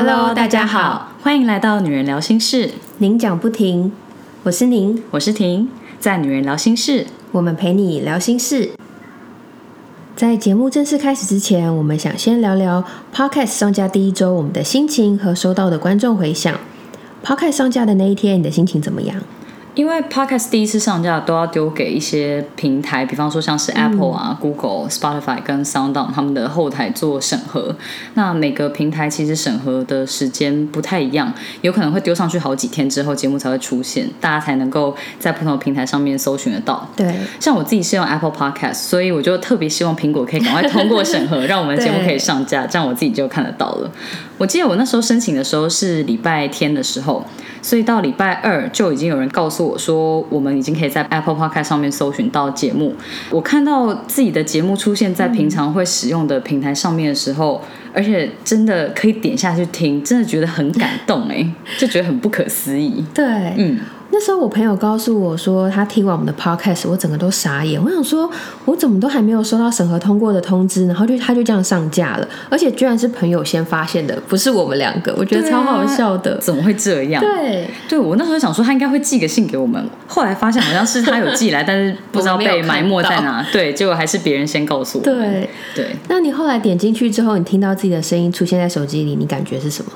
Hello，大家好，欢迎来到女人聊心事。您讲不停，我是您，我是婷，在女人聊心事，我们陪你聊心事。在节目正式开始之前，我们想先聊聊 Podcast 上架第一周我们的心情和收到的观众回响。Podcast 上架的那一天，你的心情怎么样？因为 Podcast 第一次上架都要丢给一些平台，比方说像是 Apple 啊、Google、Spotify 跟 SoundOn 他们的后台做审核。那每个平台其实审核的时间不太一样，有可能会丢上去好几天之后，节目才会出现，大家才能够在不同的平台上面搜寻得到。对，像我自己是用 Apple Podcast，所以我就特别希望苹果可以赶快通过审核，让我们的节目可以上架，这样我自己就看得到了。我记得我那时候申请的时候是礼拜天的时候。所以到礼拜二就已经有人告诉我说，我们已经可以在 Apple Podcast 上面搜寻到节目。我看到自己的节目出现在平常会使用的平台上面的时候，而且真的可以点下去听，真的觉得很感动哎，就觉得很不可思议。对，嗯。那时候我朋友告诉我说，他听完我们的 podcast，我整个都傻眼。我想说，我怎么都还没有收到审核通过的通知，然后就他就这样上架了，而且居然是朋友先发现的，不是我们两个。我觉得超好笑的，怎么会这样？对，对我那时候想说他应该会寄个信给我们，后来发现好像是他有寄来，但是不知道被埋没在哪。对，结果还是别人先告诉我。对对，那你后来点进去之后，你听到自己的声音出现在手机里，你感觉是什么？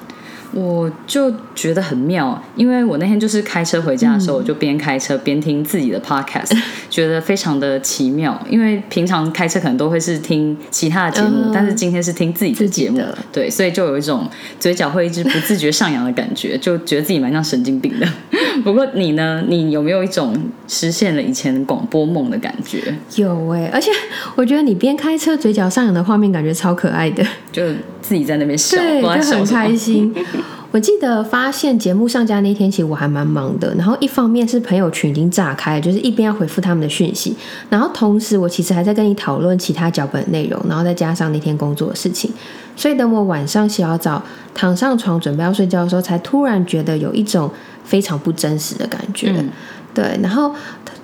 我就觉得很妙，因为我那天就是开车回家的时候，我就边开车边听自己的 podcast，觉得非常的奇妙。因为平常开车可能都会是听其他的节目，但是今天是听自己的节目，对，所以就有一种嘴角会一直不自觉上扬的感觉，就觉得自己蛮像神经病的。不过你呢？你有没有一种实现了以前广播梦的感觉？有哎，而且我觉得你边开车嘴角上扬的画面，感觉超可爱的，就自己在那边笑，就很开心。我记得发现节目上架那天，其实我还蛮忙的。然后一方面是朋友群已经炸开，就是一边要回复他们的讯息，然后同时我其实还在跟你讨论其他脚本内容，然后再加上那天工作的事情。所以等我晚上洗好澡，躺上床准备要睡觉的时候，才突然觉得有一种非常不真实的感觉。对，然后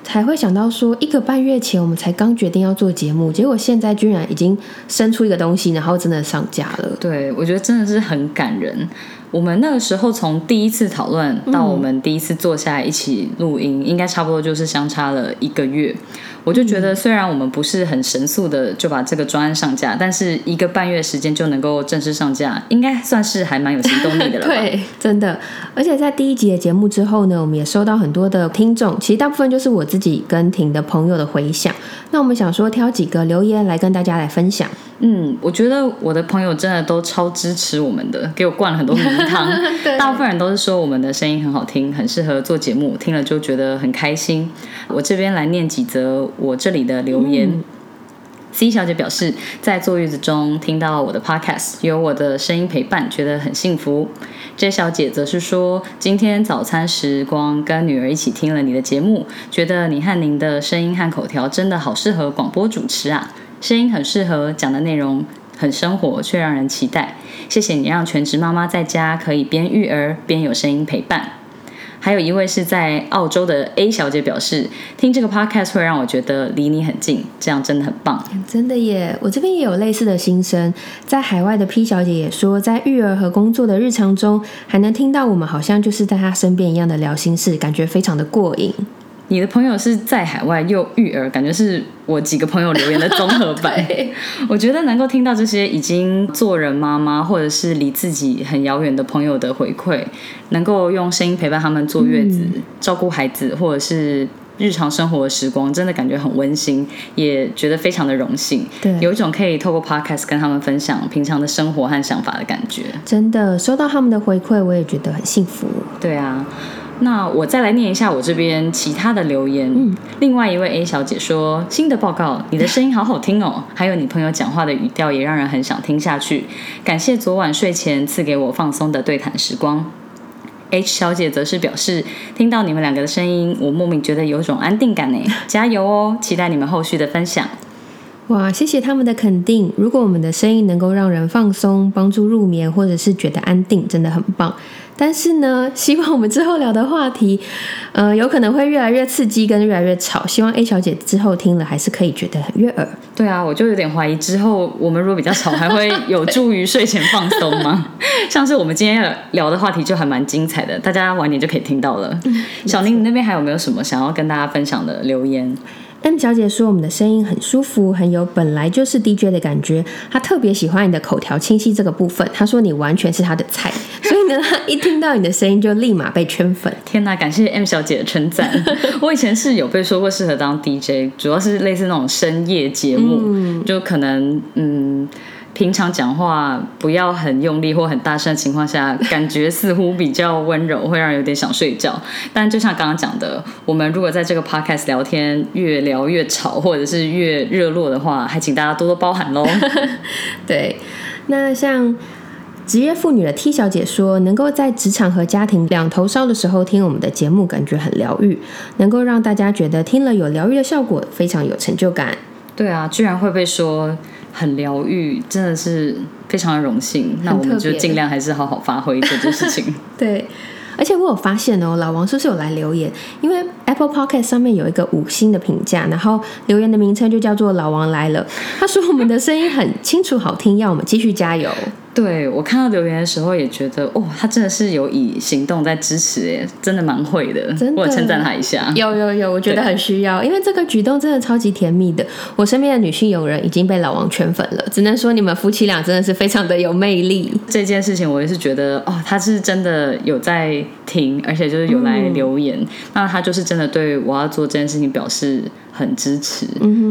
才会想到说，一个半月前我们才刚决定要做节目，结果现在居然已经生出一个东西，然后真的上架了。对，我觉得真的是很感人。我们那个时候从第一次讨论到我们第一次坐下来一起录音，应该差不多就是相差了一个月。我就觉得，虽然我们不是很神速的就把这个专案上架，但是一个半月时间就能够正式上架，应该算是还蛮有行动力的了。对，真的。而且在第一集的节目之后呢，我们也收到很多的听众，其实大部分就是我自己跟婷的朋友的回响。那我们想说，挑几个留言来跟大家来分享。嗯，我觉得我的朋友真的都超支持我们的，给我灌了很多迷汤。大部分人都是说我们的声音很好听，很适合做节目，听了就觉得很开心。我这边来念几则我这里的留言。C 小姐表示，在坐月子中听到我的 Podcast，有我的声音陪伴，觉得很幸福。J 小姐则是说，今天早餐时光跟女儿一起听了你的节目，觉得你和您的声音和口条真的好适合广播主持啊。声音很适合，讲的内容很生活，却让人期待。谢谢你让全职妈妈在家可以边育儿边有声音陪伴。还有一位是在澳洲的 A 小姐表示，听这个 podcast 会让我觉得离你很近，这样真的很棒。真的耶，我这边也有类似的心声。在海外的 P 小姐也说，在育儿和工作的日常中，还能听到我们好像就是在她身边一样的聊心事，感觉非常的过瘾。你的朋友是在海外又育儿，感觉是我几个朋友留言的综合版。我觉得能够听到这些已经做人妈妈或者是离自己很遥远的朋友的回馈，能够用声音陪伴他们坐月子、照顾孩子，或者是日常生活的时光，真的感觉很温馨，也觉得非常的荣幸。对，有一种可以透过 podcast 跟他们分享平常的生活和想法的感觉。真的收到他们的回馈，我也觉得很幸福。对啊。那我再来念一下我这边其他的留言。嗯，另外一位 A 小姐说：“新的报告，你的声音好好听哦，还有你朋友讲话的语调也让人很想听下去。感谢昨晚睡前赐给我放松的对谈时光。”H 小姐则是表示：“听到你们两个的声音，我莫名觉得有种安定感呢。加油哦，期待你们后续的分享。”哇，谢谢他们的肯定。如果我们的声音能够让人放松、帮助入眠，或者是觉得安定，真的很棒。但是呢，希望我们之后聊的话题，呃，有可能会越来越刺激跟越来越吵。希望 A 小姐之后听了还是可以觉得很悦耳。对啊，我就有点怀疑之后我们如果比较吵，还会有助于睡前放松吗？像是我们今天要聊的话题就还蛮精彩的，大家晚点就可以听到了。小宁，你那边还有没有什么想要跟大家分享的留言？M 小姐说：“我们的声音很舒服，很有本来就是 DJ 的感觉。她特别喜欢你的口条清晰这个部分。她说你完全是她的菜，所以呢，她一听到你的声音就立马被圈粉。天哪，感谢 M 小姐的称赞。我以前是有被说过适合当 DJ，主要是类似那种深夜节目，就可能嗯。”平常讲话不要很用力或很大声的情况下，感觉似乎比较温柔，会让人有点想睡觉。但就像刚刚讲的，我们如果在这个 podcast 聊天越聊越吵，或者是越热络的话，还请大家多多包涵喽。对，那像职业妇女的 T 小姐说，能够在职场和家庭两头烧的时候听我们的节目，感觉很疗愈，能够让大家觉得听了有疗愈的效果，非常有成就感。对啊，居然会被说。很疗愈，真的是非常的荣幸。那我们就尽量还是好好发挥这件事情。对，而且我有发现哦，老王是不是有来留言？因为 Apple Podcast 上面有一个五星的评价，然后留言的名称就叫做“老王来了”。他说我们的声音很清楚好听，要我们继续加油。对我看到留言的时候也觉得，哦，他真的是有以行动在支持，哎，真的蛮会的，我称赞他一下。有有有，我觉得很需要，因为这个举动真的超级甜蜜的。我身边的女性友人已经被老王圈粉了，只能说你们夫妻俩真的是非常的有魅力。这件事情我也是觉得，哦，他是真的有在听，而且就是有来留言，那他就是真的对我要做这件事情表示。很支持，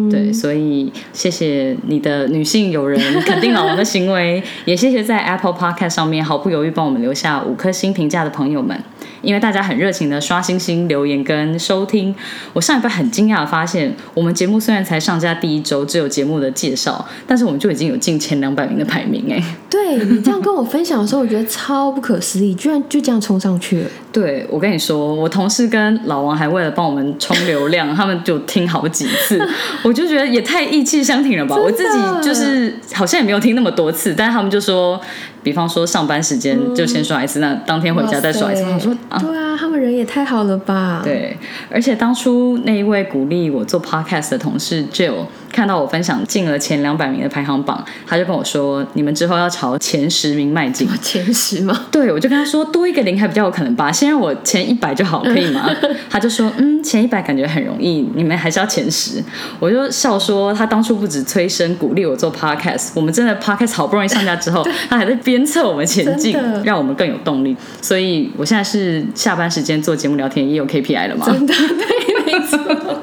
对，所以谢谢你的女性友人 肯定老王的行为，也谢谢在 Apple Podcast 上面毫不犹豫帮我们留下五颗星评价的朋友们。因为大家很热情的刷星星留言跟收听，我上一拜很惊讶的发现，我们节目虽然才上架第一周只有节目的介绍，但是我们就已经有近前两百名的排名哎。对你这样跟我分享的时候，我觉得超不可思议，居然就这样冲上去了。对我跟你说，我同事跟老王还为了帮我们冲流量，他们就听好几次，我就觉得也太意气相挺了吧。我自己就是好像也没有听那么多次，但是他们就说。比方说上班时间就先刷一次，那当天回家再刷一次。我说啊，对啊，他们人也太好了吧。对，而且当初那一位鼓励我做 podcast 的同事 Jill。看到我分享进了前两百名的排行榜，他就跟我说：“你们之后要朝前十名迈进。”前十吗？对，我就跟他说多一个零还比较有可能吧，先让我前一百就好，可以吗？他就说：“嗯，前一百感觉很容易，你们还是要前十。”我就笑说：“他当初不止催生鼓励我做 podcast，我们真的 podcast 好不容易上架之后，他还在鞭策我们前进，让我们更有动力。所以我现在是下班时间做节目聊天也有 KPI 了吗？真的，对，没错。”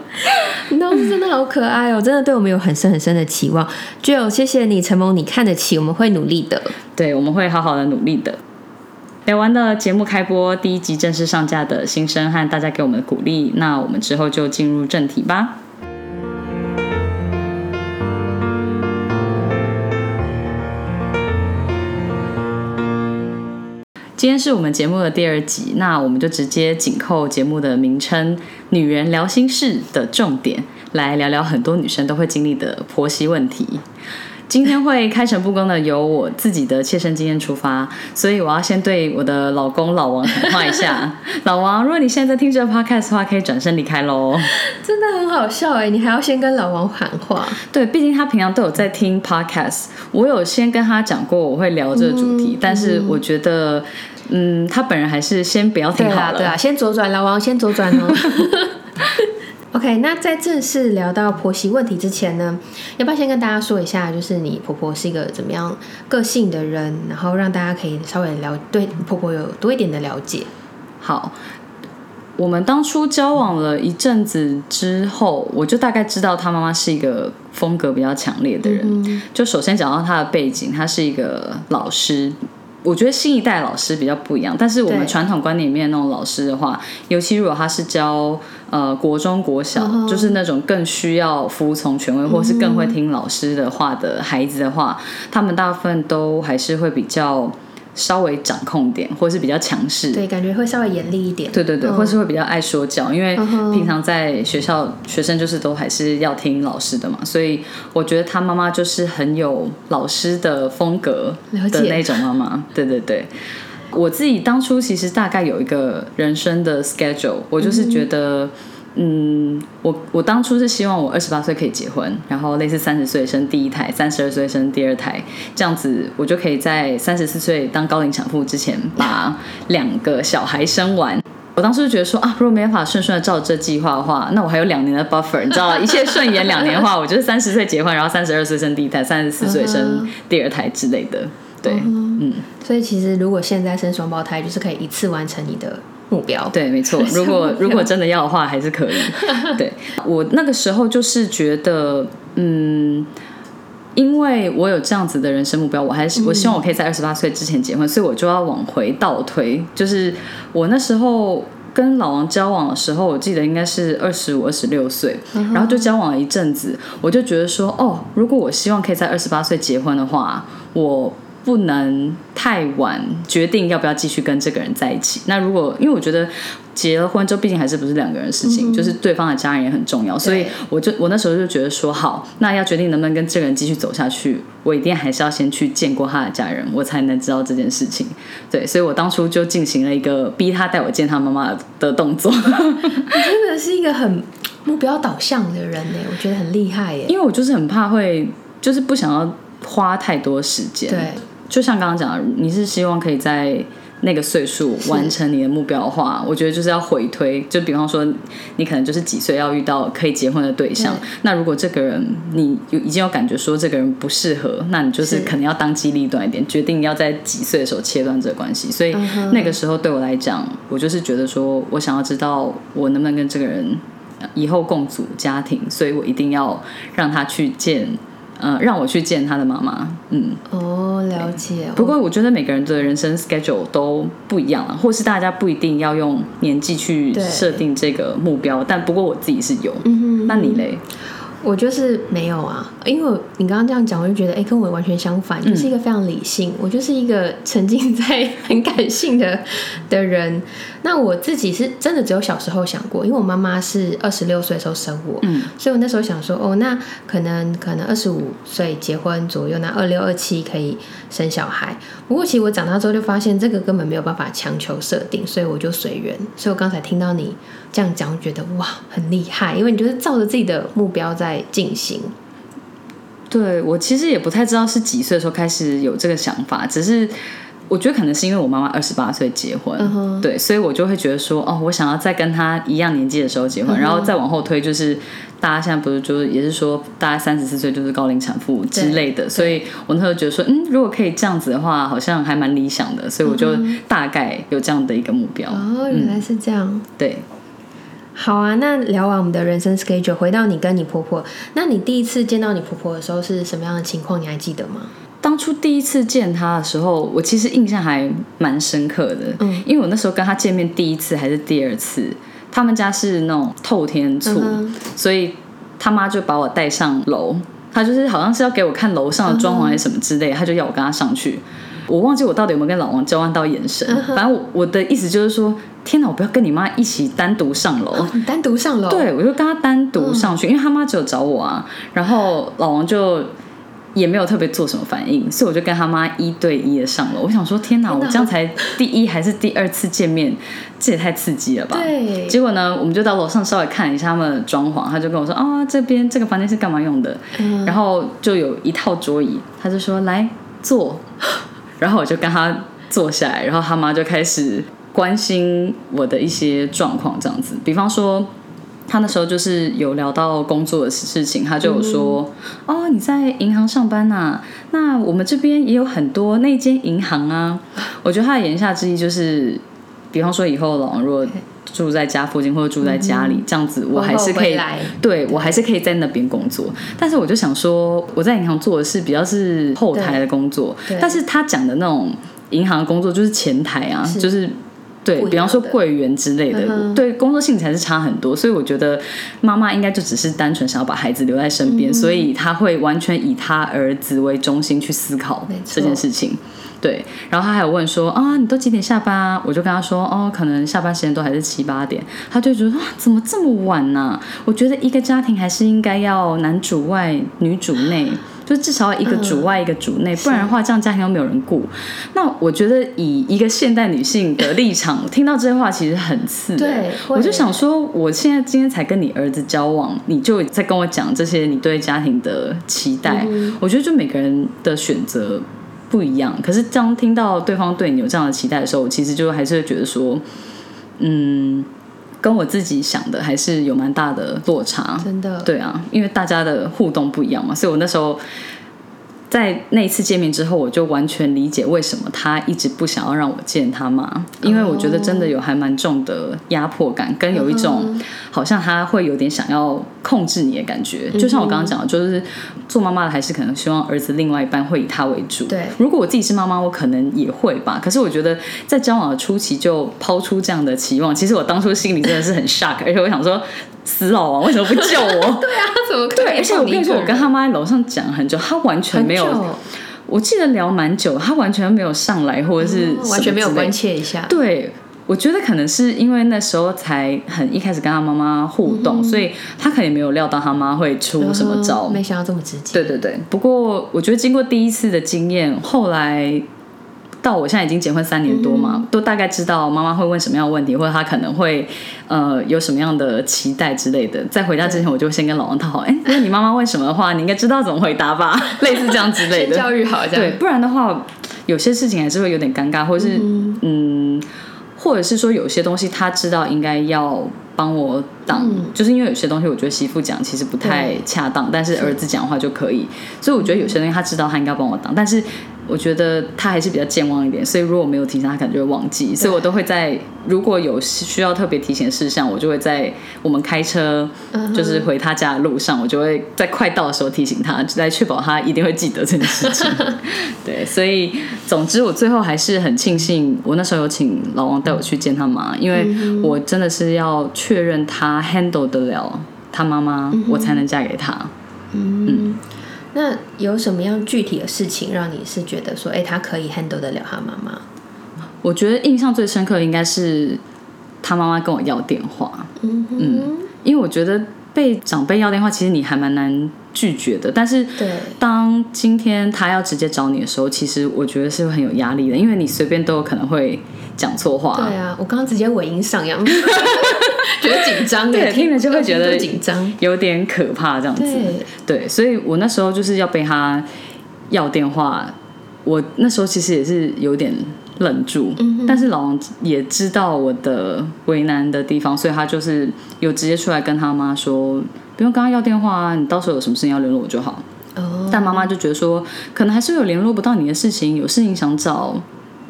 真的好可爱哦，真的对我们有很深很深的期望。就谢谢你，承蒙，你看得起，我们会努力的。对，我们会好好的努力的。聊完的节目开播，第一集正式上架的新生和大家给我们的鼓励，那我们之后就进入正题吧。今天是我们节目的第二集，那我们就直接紧扣节目的名称“女人聊心事”的重点，来聊聊很多女生都会经历的婆媳问题。今天会开诚布公的由我自己的切身经验出发，所以我要先对我的老公老王喊话一下：老王，如果你现在在听这个 podcast 的话，可以转身离开喽。真的很好笑哎，你还要先跟老王喊话？对，毕竟他平常都有在听 podcast，我有先跟他讲过我会聊这个主题，但是我觉得，嗯，他本人还是先不要听好了。对啊，先左转，老王先左转哦。OK，那在正式聊到婆媳问题之前呢，要不要先跟大家说一下，就是你婆婆是一个怎么样个性的人，然后让大家可以稍微了对婆婆有多一点的了解。好，我们当初交往了一阵子之后，我就大概知道她妈妈是一个风格比较强烈的人。就首先讲到她的背景，她是一个老师。我觉得新一代老师比较不一样，但是我们传统观念里面那种老师的话，尤其如果他是教呃国中国小，就是那种更需要服从权威，或是更会听老师的话的孩子的话，他们大部分都还是会比较。稍微掌控点，或是比较强势，对，感觉会稍微严厉一点。对对对，或是会比较爱说教，因为平常在学校，学生就是都还是要听老师的嘛，所以我觉得他妈妈就是很有老师的风格的那种妈妈。对对对，我自己当初其实大概有一个人生的 schedule，我就是觉得。嗯，我我当初是希望我二十八岁可以结婚，然后类似三十岁生第一胎，三十二岁生第二胎，这样子我就可以在三十四岁当高龄产妇之前把两个小孩生完。我当时就觉得说啊，如果没办法顺顺的照这计划的话，那我还有两年的 buffer，你知道吗？一切顺延两年的话，我就是 三十岁结婚，然后三十二岁生第一胎，三十四岁生第二胎之类的。对，嗯。所以其实如果现在生双胞胎，就是可以一次完成你的。目标对，没错。如果如果真的要的话，还是可以。对我那个时候就是觉得，嗯，因为我有这样子的人生目标，我还是我希望我可以在二十八岁之前结婚，所以我就要往回倒推。就是我那时候跟老王交往的时候，我记得应该是二十五、二十六岁，然后就交往了一阵子，我就觉得说，哦，如果我希望可以在二十八岁结婚的话，我。不能太晚决定要不要继续跟这个人在一起。那如果因为我觉得结了婚之后，毕竟还是不是两个人的事情，就是对方的家人也很重要，所以我就我那时候就觉得说，好，那要决定能不能跟这个人继续走下去，我一定还是要先去见过他的家人，我才能知道这件事情。对，所以我当初就进行了一个逼他带我见他妈妈的动作。你真的是一个很目标导向的人呢，我觉得很厉害耶。因为我就是很怕会，就是不想要花太多时间。对。就像刚刚讲的，你是希望可以在那个岁数完成你的目标的话，我觉得就是要回推。就比方说，你可能就是几岁要遇到可以结婚的对象。那如果这个人你有已经有感觉说这个人不适合，那你就是可能要当机立断一点，决定要在几岁的时候切断这个关系。所以那个时候对我来讲，我就是觉得说我想要知道我能不能跟这个人以后共组家庭，所以我一定要让他去见。嗯，让我去见他的妈妈。嗯，哦，了解。不过我觉得每个人的人生 schedule 都不一样了，或是大家不一定要用年纪去设定这个目标。但不过我自己是有。嗯哼，那你嘞？我就是没有啊，因为你刚刚这样讲，我就觉得哎，跟我完全相反，就是一个非常理性，我就是一个沉浸在很感性的 的人。那我自己是真的只有小时候想过，因为我妈妈是二十六岁的时候生我，嗯，所以我那时候想说，哦，那可能可能二十五岁结婚左右，那二六二七可以生小孩。不过其实我长大之后就发现，这个根本没有办法强求设定，所以我就随缘。所以我刚才听到你。这样讲，我觉得哇，很厉害，因为你就是照着自己的目标在进行。对我其实也不太知道是几岁的时候开始有这个想法，只是我觉得可能是因为我妈妈二十八岁结婚，对，所以我就会觉得说，哦，我想要在跟她一样年纪的时候结婚，然后再往后推，就是大家现在不是就是也是说，大概三十四岁就是高龄产妇之类的，所以我那时候觉得说，嗯，如果可以这样子的话，好像还蛮理想的，所以我就大概有这样的一个目标。哦，原来是这样，对。好啊，那聊完我们的人生 schedule，回到你跟你婆婆，那你第一次见到你婆婆的时候是什么样的情况？你还记得吗？当初第一次见她的时候，我其实印象还蛮深刻的，嗯，因为我那时候跟她见面第一次还是第二次，他们家是那种透天厝，所以他妈就把我带上楼，她就是好像是要给我看楼上的装潢还是什么之类，她就要我跟她上去。我忘记我到底有没有跟老王交换到眼神，反正我我的意思就是说，天哪，我不要跟你妈一起单独上楼，单独上楼，对我就跟他单独上去，因为他妈只有找我啊，然后老王就也没有特别做什么反应，所以我就跟他妈一对一的上楼。我想说，天哪，我这样才第一还是第二次见面，这也太刺激了吧？对。结果呢，我们就到楼上稍微看了一下他们的装潢，他就跟我说啊，这边这个房间是干嘛用的？然后就有一套桌椅，他就说来坐。然后我就跟他坐下来，然后他妈就开始关心我的一些状况，这样子。比方说，他那时候就是有聊到工作的事情，他就有说：“哦，你在银行上班呐？那我们这边也有很多那间银行啊。”我觉得他的言下之意就是，比方说以后老王如果。住在家附近或者住在家里，这样子我还是可以，对我还是可以在那边工作。但是我就想说，我在银行做的是比较是后台的工作，但是他讲的那种银行工作就是前台啊，就是对比方说柜员之类的，对工作性质还是差很多。所以我觉得妈妈应该就只是单纯想要把孩子留在身边，所以他会完全以他儿子为中心去思考这件事情。对，然后他还有问说啊，你都几点下班啊？我就跟他说哦，可能下班时间都还是七八点。他就觉得啊，怎么这么晚呢？我觉得一个家庭还是应该要男主外女主内，就至少要一个主外一个主内，不然的话这样家庭又没有人顾。那我觉得以一个现代女性的立场，听到这些话其实很刺。对，我就想说，我现在今天才跟你儿子交往，你就在跟我讲这些你对家庭的期待，我觉得就每个人的选择不一样。可是当听到对方对你有这样的期待的时候，我其实就还是会觉得说，嗯。跟我自己想的还是有蛮大的落差，真的。对啊，因为大家的互动不一样嘛，所以我那时候。在那一次见面之后，我就完全理解为什么他一直不想要让我见他妈，因为我觉得真的有还蛮重的压迫感，跟有一种好像他会有点想要控制你的感觉。就像我刚刚讲的，就是做妈妈的还是可能希望儿子另外一半会以他为主。对，如果我自己是妈妈，我可能也会吧。可是我觉得在交往的初期就抛出这样的期望，其实我当初心里真的是很 shock，而且我想说。死老王为什么不救我？对啊，怎么对？而且我跟你说，我跟他妈在楼上讲很久，他完全没有。我记得聊蛮久，他完全没有上来，或者是完全没有关切一下。对，我觉得可能是因为那时候才很一开始跟他妈妈互动，所以他可能没有料到他妈会出什么招，没想到这么直接。对对对，不过我觉得经过第一次的经验，后来。到我现在已经结婚三年多嘛，都大概知道妈妈会问什么样的问题，或者她可能会呃有什么样的期待之类的。在回家之前，我就先跟老王讨好，哎，如果你妈妈问什么的话，你应该知道怎么回答吧？类似这样之类的，教育好这样。对，不然的话，有些事情还是会有点尴尬，或者是嗯，或者是说有些东西他知道应该要帮我挡，就是因为有些东西我觉得媳妇讲其实不太恰当，但是儿子讲话就可以，所以我觉得有些东西他知道他应该帮我挡，但是。我觉得他还是比较健忘一点，所以如果没有提醒他，可能就会忘记。所以我都会在如果有需要特别提醒的事项，我就会在我们开车就是回他家的路上，我就会在快到的时候提醒他，来确保他一定会记得这件事情。对，所以总之我最后还是很庆幸，我那时候有请老王带我去见他妈，因为我真的是要确认他 handle 得了他妈妈，我才能嫁给他。嗯。那有什么样具体的事情让你是觉得说，哎，他可以 handle 得了他妈妈？我觉得印象最深刻应该是他妈妈跟我要电话。嗯嗯，因为我觉得被长辈要电话，其实你还蛮难拒绝的。但是，对，当今天他要直接找你的时候，其实我觉得是很有压力的，因为你随便都有可能会讲错话。对啊，我刚刚直接尾音上扬。觉得紧张，对，听了就会觉得紧张，有点可怕这样子。对，所以我那时候就是要被他要电话，我那时候其实也是有点愣住。嗯，但是老王也知道我的为难的地方，所以他就是有直接出来跟他妈说，不用跟他要电话啊，你到时候有什么事情要联络我就好。哦，但妈妈就觉得说，可能还是有联络不到你的事情，有事情想找。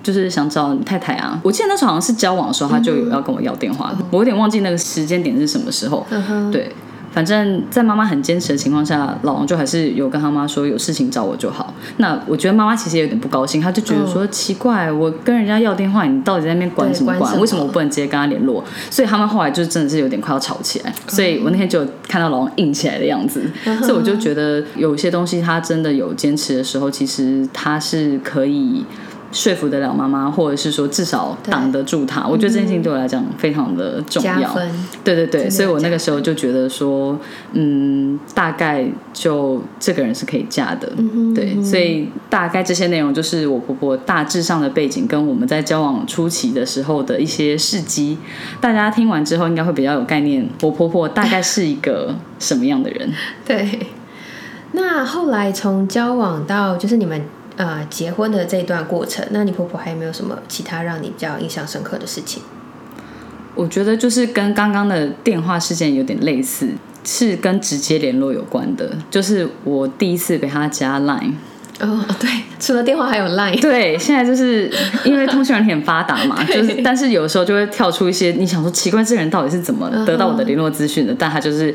就是想找你太太啊！我记得那时候好像是交往的时候，他就有要跟我要电话。我有点忘记那个时间点是什么时候。对，反正在妈妈很坚持的情况下，老王就还是有跟他妈说有事情找我就好。那我觉得妈妈其实有点不高兴，她就觉得说奇怪，我跟人家要电话，你到底在那边管什么管？为什么我不能直接跟他联络？所以他们后来就真的是有点快要吵起来。所以我那天就看到老王硬起来的样子，所以我就觉得有些东西他真的有坚持的时候，其实他是可以。说服得了妈妈，或者是说至少挡得住她，我觉得这件事情对我来讲非常的重要。对对对，所以我那个时候就觉得说，嗯，大概就这个人是可以嫁的。对，所以大概这些内容就是我婆婆大致上的背景，跟我们在交往初期的时候的一些事迹。大家听完之后应该会比较有概念，我婆婆大概是一个什么样的人？对。那后来从交往到就是你们。呃，结婚的这一段过程，那你婆婆还有没有什么其他让你比较印象深刻的事情？我觉得就是跟刚刚的电话事件有点类似，是跟直接联络有关的。就是我第一次被他加 Line。哦，对，除了电话还有 Line。对，现在就是因为通讯软体很发达嘛，就是但是有时候就会跳出一些你想说奇怪，这个人到底是怎么得到我的联络资讯的？但他就是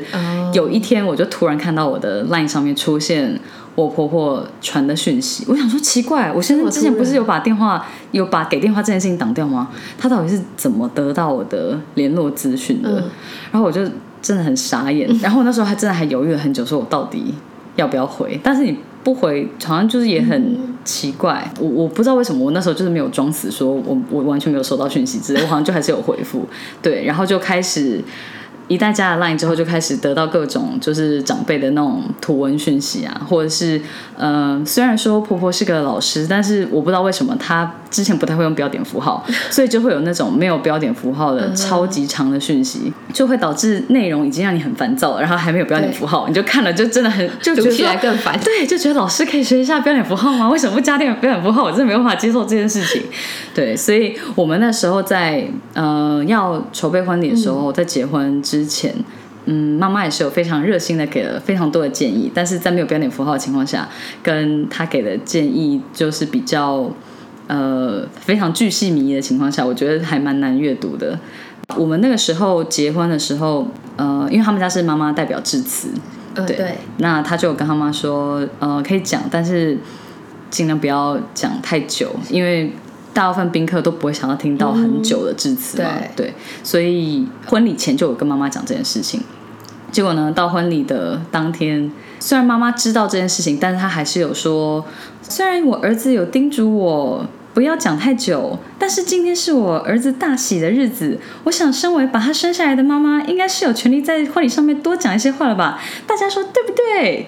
有一天我就突然看到我的 Line 上面出现。我婆婆传的讯息，我想说奇怪，我现在之前不是有把电话有把给电话这件事情挡掉吗？她到底是怎么得到我的联络资讯的？然后我就真的很傻眼，然后那时候还真的还犹豫了很久，说我到底要不要回？但是你不回，好像就是也很奇怪。我我不知道为什么，我那时候就是没有装死，说我我完全没有收到讯息之类，我好像就还是有回复。对，然后就开始。一旦加了 Line 之后，就开始得到各种就是长辈的那种图文讯息啊，或者是呃，虽然说婆婆是个老师，但是我不知道为什么她之前不太会用标点符号，所以就会有那种没有标点符号的超级长的讯息，就会导致内容已经让你很烦躁了，然后还没有标点符号，你就看了就真的很 就觉得起来更烦。对，就觉得老师可以学一下标点符号吗？为什么不加点标点符号？我真的没办法接受这件事情。对，所以我们那时候在呃要筹备婚礼的时候，在结婚之前，嗯，妈妈也是有非常热心的给了非常多的建议，但是在没有标点符号的情况下，跟他给的建议就是比较呃非常巨细靡遗的情况下，我觉得还蛮难阅读的。我们那个时候结婚的时候，呃，因为他们家是妈妈代表致辞，对，那他就跟他妈说，呃，可以讲，但是尽量不要讲太久，因为。大部分宾客都不会想要听到很久的致辞嘛，对，所以婚礼前就有跟妈妈讲这件事情。结果呢，到婚礼的当天，虽然妈妈知道这件事情，但是她还是有说，虽然我儿子有叮嘱我不要讲太久，但是今天是我儿子大喜的日子，我想身为把他生下来的妈妈，应该是有权利在婚礼上面多讲一些话了吧？大家说对不对？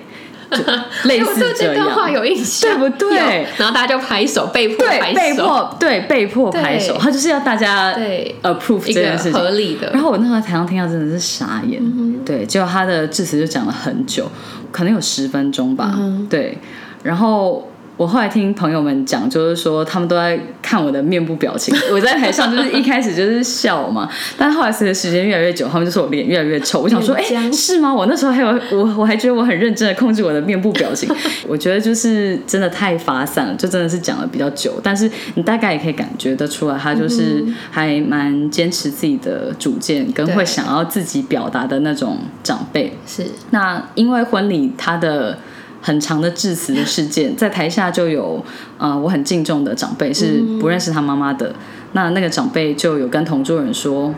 类似这段话有印象，对不对？然后大家就拍手，被迫拍手，被迫对被迫拍手，他就是要大家对。approve 这件事情。合理的。然后我那时候台上听到真的是傻眼，对，结果他的致辞就讲了很久，可能有十分钟吧，对，然后。我后来听朋友们讲，就是说他们都在看我的面部表情。我在台上就是一开始就是笑嘛，但后来随着时间越来越久，他们就说我脸越来越丑。我想说，哎，是吗？我那时候还有我，我还觉得我很认真的控制我的面部表情。我觉得就是真的太发散了，就真的是讲了比较久。但是你大概也可以感觉得出来，他就是还蛮坚持自己的主见，跟会想要自己表达的那种长辈。是那因为婚礼他的。很长的致辞的事件，在台下就有，呃，我很敬重的长辈是不认识他妈妈的，那那个长辈就有跟同桌人说，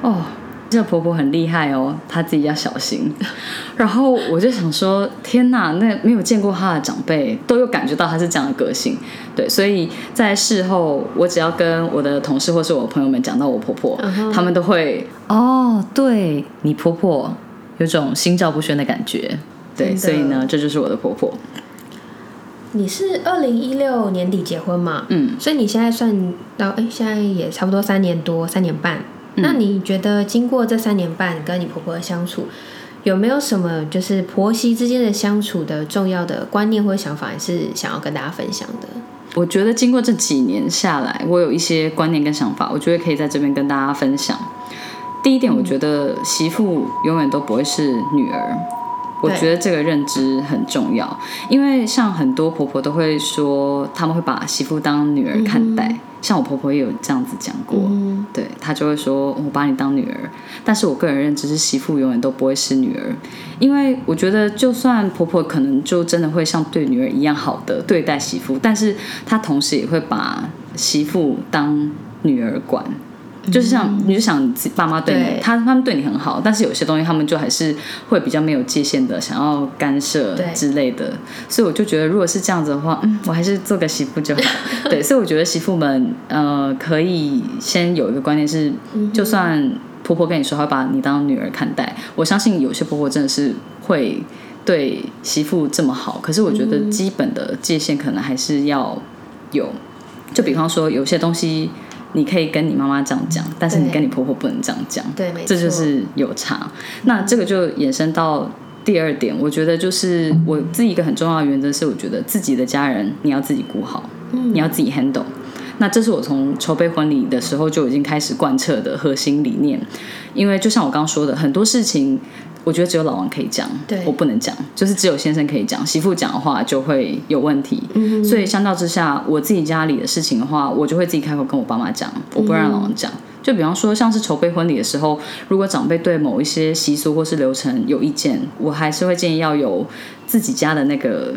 哦，这个婆婆很厉害哦，她自己要小心。然后我就想说，天哪，那没有见过她的长辈都有感觉到她是这样的个性，对，所以在事后，我只要跟我的同事或是我朋友们讲到我婆婆，他们都会，哦，对你婆婆有种心照不宣的感觉。对，所以呢，这就是我的婆婆。你是二零一六年底结婚嘛？嗯，所以你现在算到哎，现在也差不多三年多，三年半。那你觉得经过这三年半跟你婆婆的相处，有没有什么就是婆媳之间的相处的重要的观念或想法，是想要跟大家分享的？我觉得经过这几年下来，我有一些观念跟想法，我觉得可以在这边跟大家分享。第一点，我觉得媳妇永远都不会是女儿。我觉得这个认知很重要，因为像很多婆婆都会说，他们会把媳妇当女儿看待。像我婆婆也有这样子讲过，对她就会说：“我把你当女儿。”但是我个人认知是，媳妇永远都不会是女儿，因为我觉得，就算婆婆可能就真的会像对女儿一样好的对待媳妇，但是她同时也会把媳妇当女儿管。就是像你就想爸妈对你，他他们对你很好，但是有些东西他们就还是会比较没有界限的，想要干涉之类的。所以我就觉得，如果是这样子的话，嗯，我还是做个媳妇就好。对，所以我觉得媳妇们呃，可以先有一个观念是，就算婆婆跟你说会把你当女儿看待，我相信有些婆婆真的是会对媳妇这么好。可是我觉得基本的界限可能还是要有，就比方说有些东西。你可以跟你妈妈这样讲，但是你跟你婆婆不能这样讲，对，这就是有差。那这个就延伸到第二点，我觉得就是我自己一个很重要的原则是，我觉得自己的家人你要自己顾好，你要自己 handle。那这是我从筹备婚礼的时候就已经开始贯彻的核心理念，因为就像我刚刚说的，很多事情。我觉得只有老王可以讲，我不能讲，就是只有先生可以讲。媳妇讲的话就会有问题，所以相较之下，我自己家里的事情的话，我就会自己开口跟我爸妈讲，我不让老王讲。就比方说，像是筹备婚礼的时候，如果长辈对某一些习俗或是流程有意见，我还是会建议要有自己家的那个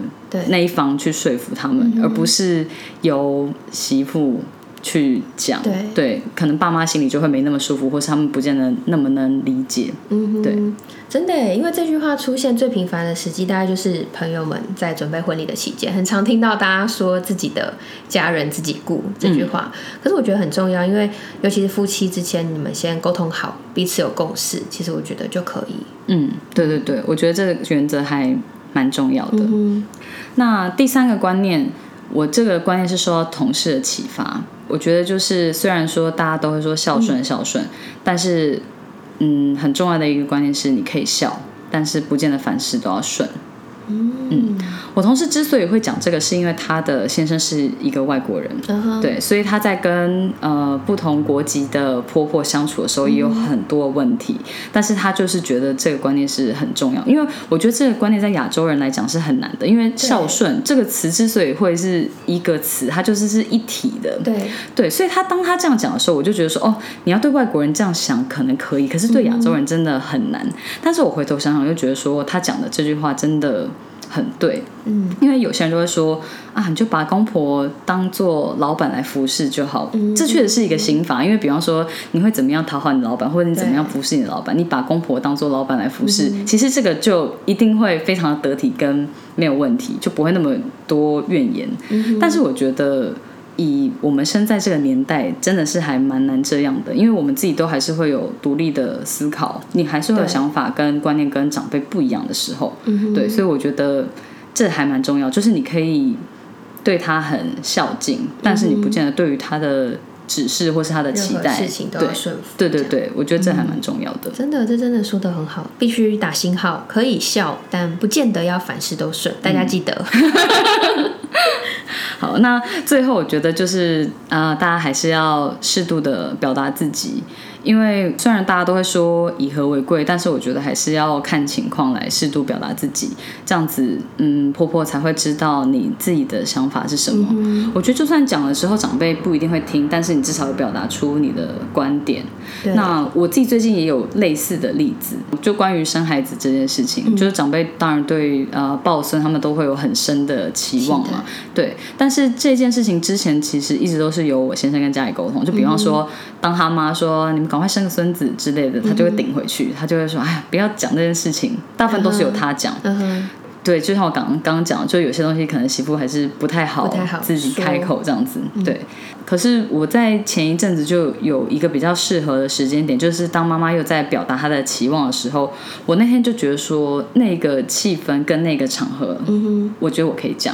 那一方去说服他们，而不是由媳妇。去讲，对对，可能爸妈心里就会没那么舒服，或是他们不见得那么能理解。嗯哼，对，真的，因为这句话出现最频繁的时机，大概就是朋友们在准备婚礼的期间，很常听到大家说自己的家人自己顾这句话。可是我觉得很重要，因为尤其是夫妻之前，你们先沟通好，彼此有共识，其实我觉得就可以。嗯，对对对，我觉得这个原则还蛮重要的。嗯那第三个观念，我这个观念是受到同事的启发。我觉得就是虽然说大家都会说孝顺孝顺，但是嗯，很重要的一个观念是你可以孝，但是不见得凡事都要顺。嗯我同事之所以会讲这个，是因为他的先生是一个外国人，对，所以他在跟呃不同国籍的婆婆相处的时候，也有很多问题。但是他就是觉得这个观念是很重要，因为我觉得这个观念在亚洲人来讲是很难的，因为孝顺这个词之所以会是一个词，它就是是一体的。对，对，所以他当他这样讲的时候，我就觉得说，哦，你要对外国人这样想可能可以，可是对亚洲人真的很难。但是我回头想想，又觉得说他讲的这句话真的很对，嗯，因为有些人就会说啊，你就把公婆当做老板来服侍就好，这确实是一个心法。因为比方说，你会怎么样讨好你的老板，或者你怎么样服侍你的老板，你把公婆当做老板来服侍，其实这个就一定会非常的得体跟没有问题，就不会那么多怨言。但是我觉得。以我们生在这个年代，真的是还蛮难这样的，因为我们自己都还是会有独立的思考，你还是会有想法跟观念跟长辈不一样的时候，嗯对，所以我觉得这还蛮重要，就是你可以对他很孝敬，但是你不见得对于他的指示或是他的期待，事情都顺服。对对对，我觉得这还蛮重要的。真的，这真的说的很好，必须打星号，可以笑，但不见得要凡事都顺，大家记得。好，那最后我觉得就是呃，大家还是要适度的表达自己，因为虽然大家都会说以和为贵，但是我觉得还是要看情况来适度表达自己，这样子，嗯，婆婆才会知道你自己的想法是什么。我觉得就算讲的时候长辈不一定会听，但是你至少有表达出你的观点。那我自己最近也有类似的例子，就关于生孩子这件事情，就是长辈当然对呃抱孙他们都会有很深的期望嘛，对。但是这件事情之前其实一直都是由我先生跟家里沟通，就比方说，当他妈说你们赶快生个孙子之类的，他就会顶回去，他就会说哎呀不要讲这件事情，大部分都是由他讲。对，就像我刚刚刚讲，就有些东西可能媳妇还是不太好，自己开口这样子。对，可是我在前一阵子就有一个比较适合的时间点，就是当妈妈又在表达她的期望的时候，我那天就觉得说，那个气氛跟那个场合，嗯我觉得我可以讲，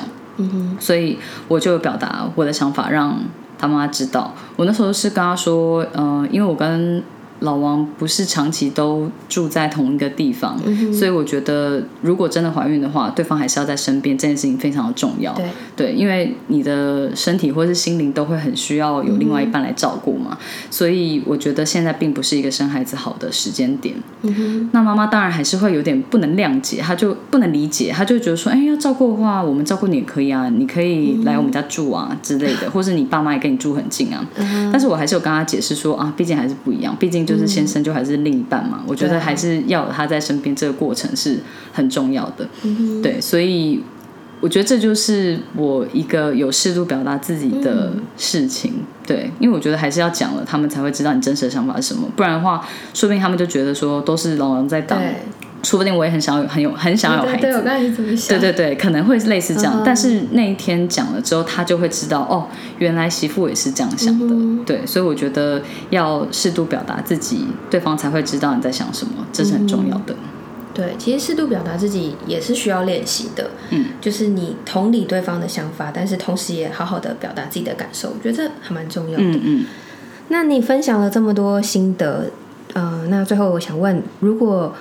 所以我就表达我的想法，让他妈知道。我那时候是跟他说，嗯、因为我跟老王不是长期都住在同一个地方，嗯所以我觉得如果真的怀孕的话，对方还是要在身边，这件事情非常的重要。对，对，因为你的身体或是心灵都会很需要有另外一半来照顾嘛，所以我觉得现在并不是一个生孩子好的时间点。嗯，那妈妈当然还是会有点不能谅解，她就不能理解，她就觉得说，哎，要照顾的话，我们照顾你也可以啊，你可以来我们家住啊之类的，或是你爸妈也跟你住很近啊。但是我还是有跟她解释说啊，毕竟还是不一样，毕竟就是先生就还是另一半嘛，我觉得还是要有他在身边，这个过程是很重要的。对，所以我觉得这就是我一个有适度表达自己的事情。对，因为我觉得还是要讲了，他们才会知道你真实的想法是什么，不然的话，说不定他们就觉得说都是老王在挡，对，说不定我也很想有很有很想有孩对对，我子。刚才是这么想。对对对，可能会类似这样，嗯但是那一天讲了之后，他就会知道哦，原来媳妇也是这样想的。嗯对，所以我觉得要适度表达自己，对方才会知道你在想什么，这是很重要的。对，其实适度表达自己也是需要练习的。嗯，就是你同理对方的想法，但是同时也好好的表达自己的感受，我觉得这还蛮重要的。嗯嗯。那你分享了这么多心得，呃，那最后我想问，如果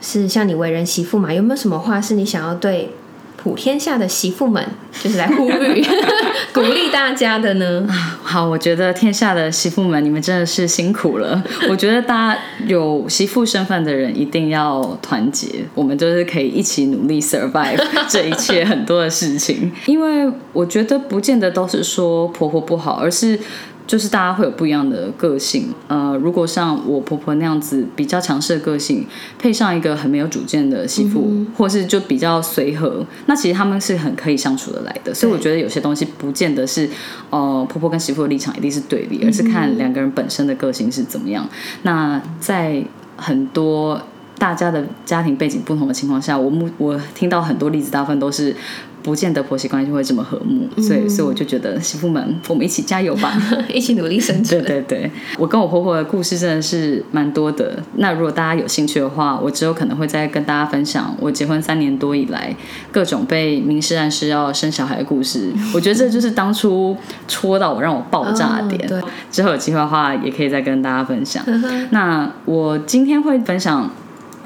是像你为人媳妇嘛，有没有什么话是你想要对普天下的媳妇们，就是来呼吁、鼓励大家的呢？好，我觉得天下的媳妇们，你们真的是辛苦了。我觉得大家有媳妇身份的人一定要团结，我们就是可以一起努力 survive 这一切很多的事情。因为我觉得不见得都是说婆婆不好，而是就是大家会有不一样的个性。呃，如果像我婆婆那样子比较强势的个性，配上一个很没有主见的媳妇，或是就比较随和，那其实他们是很可以相处的来的。所以我觉得有些东西不见得是呃婆婆跟媳妇的立场一定是对立，而是看两个人本身的个性是怎么样。那在很多。大家的家庭背景不同的情况下，我目我听到很多例子，大部分都是不见得婆媳关系会这么和睦，所以所以我就觉得媳妇们，我们一起加油吧，一起努力生 存。对对对，我跟我婆婆的故事真的是蛮多的。那如果大家有兴趣的话，我之后可能会再跟大家分享我结婚三年多以来各种被明示暗示要生小孩的故事。我觉得这就是当初戳到我让我爆炸点。对，之后有机会的话也可以再跟大家分享。那我今天会分享。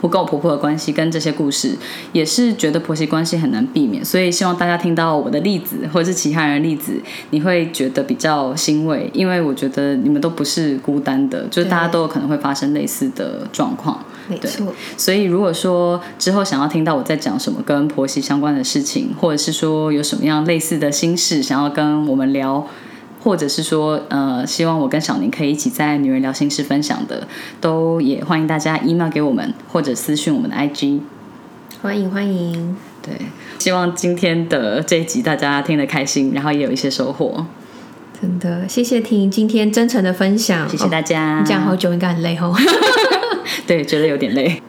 我跟我婆婆的关系跟这些故事，也是觉得婆媳关系很难避免，所以希望大家听到我的例子或者是其他人的例子，你会觉得比较欣慰，因为我觉得你们都不是孤单的，就是大家都有可能会发生类似的状况。没错，所以如果说之后想要听到我在讲什么跟婆媳相关的事情，或者是说有什么样类似的心事想要跟我们聊。或者是说，呃，希望我跟小宁可以一起在女人聊心事分享的，都也欢迎大家 email 给我们，或者私讯我们的 IG。欢迎欢迎。对，希望今天的这一集大家听得开心，然后也有一些收获。真的，谢谢婷今天真诚的分享，谢谢大家。你讲好久应该很累哦。对，觉得有点累。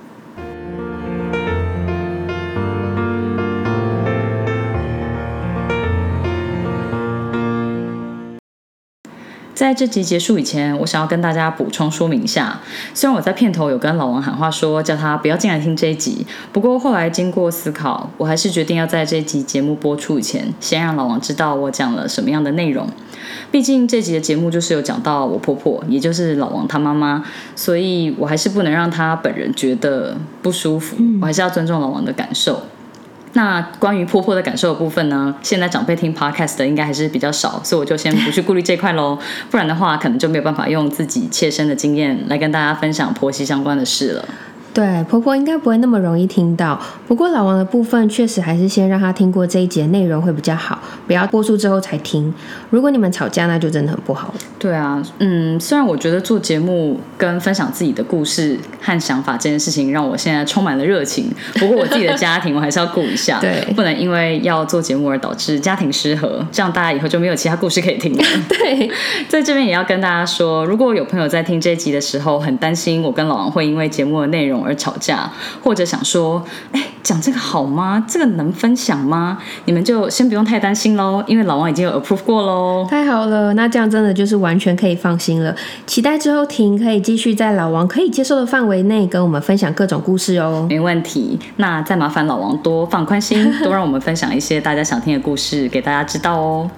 在这集结束以前，我想要跟大家补充说明一下。虽然我在片头有跟老王喊话说叫他不要进来听这一集，不过后来经过思考，我还是决定要在这集节目播出以前，先让老王知道我讲了什么样的内容。毕竟这集的节目就是有讲到我婆婆，也就是老王他妈妈，所以我还是不能让他本人觉得不舒服。我还是要尊重老王的感受。那关于婆婆的感受的部分呢？现在长辈听 podcast 的应该还是比较少，所以我就先不去顾虑这块喽。不然的话，可能就没有办法用自己切身的经验来跟大家分享婆媳相关的事了。对，婆婆应该不会那么容易听到。不过老王的部分确实还是先让他听过这一节内容会比较好，不要播出之后才听。如果你们吵架，那就真的很不好了。对啊，嗯，虽然我觉得做节目跟分享自己的故事和想法这件事情让我现在充满了热情，不过我自己的家庭我还是要顾一下，对，不能因为要做节目而导致家庭失和，这样大家以后就没有其他故事可以听了。对，在这边也要跟大家说，如果有朋友在听这一集的时候很担心我跟老王会因为节目的内容。而吵架，或者想说，哎，讲这个好吗？这个能分享吗？你们就先不用太担心喽，因为老王已经有 approve 过喽。太好了，那这样真的就是完全可以放心了。期待之后婷可以继续在老王可以接受的范围内跟我们分享各种故事哦。没问题，那再麻烦老王多放宽心，多让我们分享一些大家想听的故事给大家知道哦。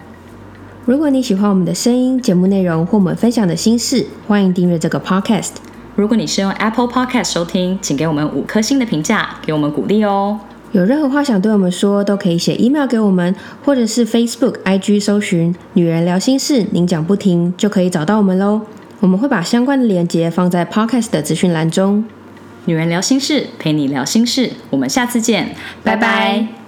如果你喜欢我们的声音、节目内容或我们分享的心事，欢迎订阅这个 podcast。如果你是用 Apple Podcast 收听，请给我们五颗星的评价，给我们鼓励哦。有任何话想对我们说，都可以写 email 给我们，或者是 Facebook、IG 搜寻“女人聊心事”，您讲不停就可以找到我们喽。我们会把相关的链接放在 Podcast 的资讯栏中。女人聊心事，陪你聊心事，我们下次见，拜拜。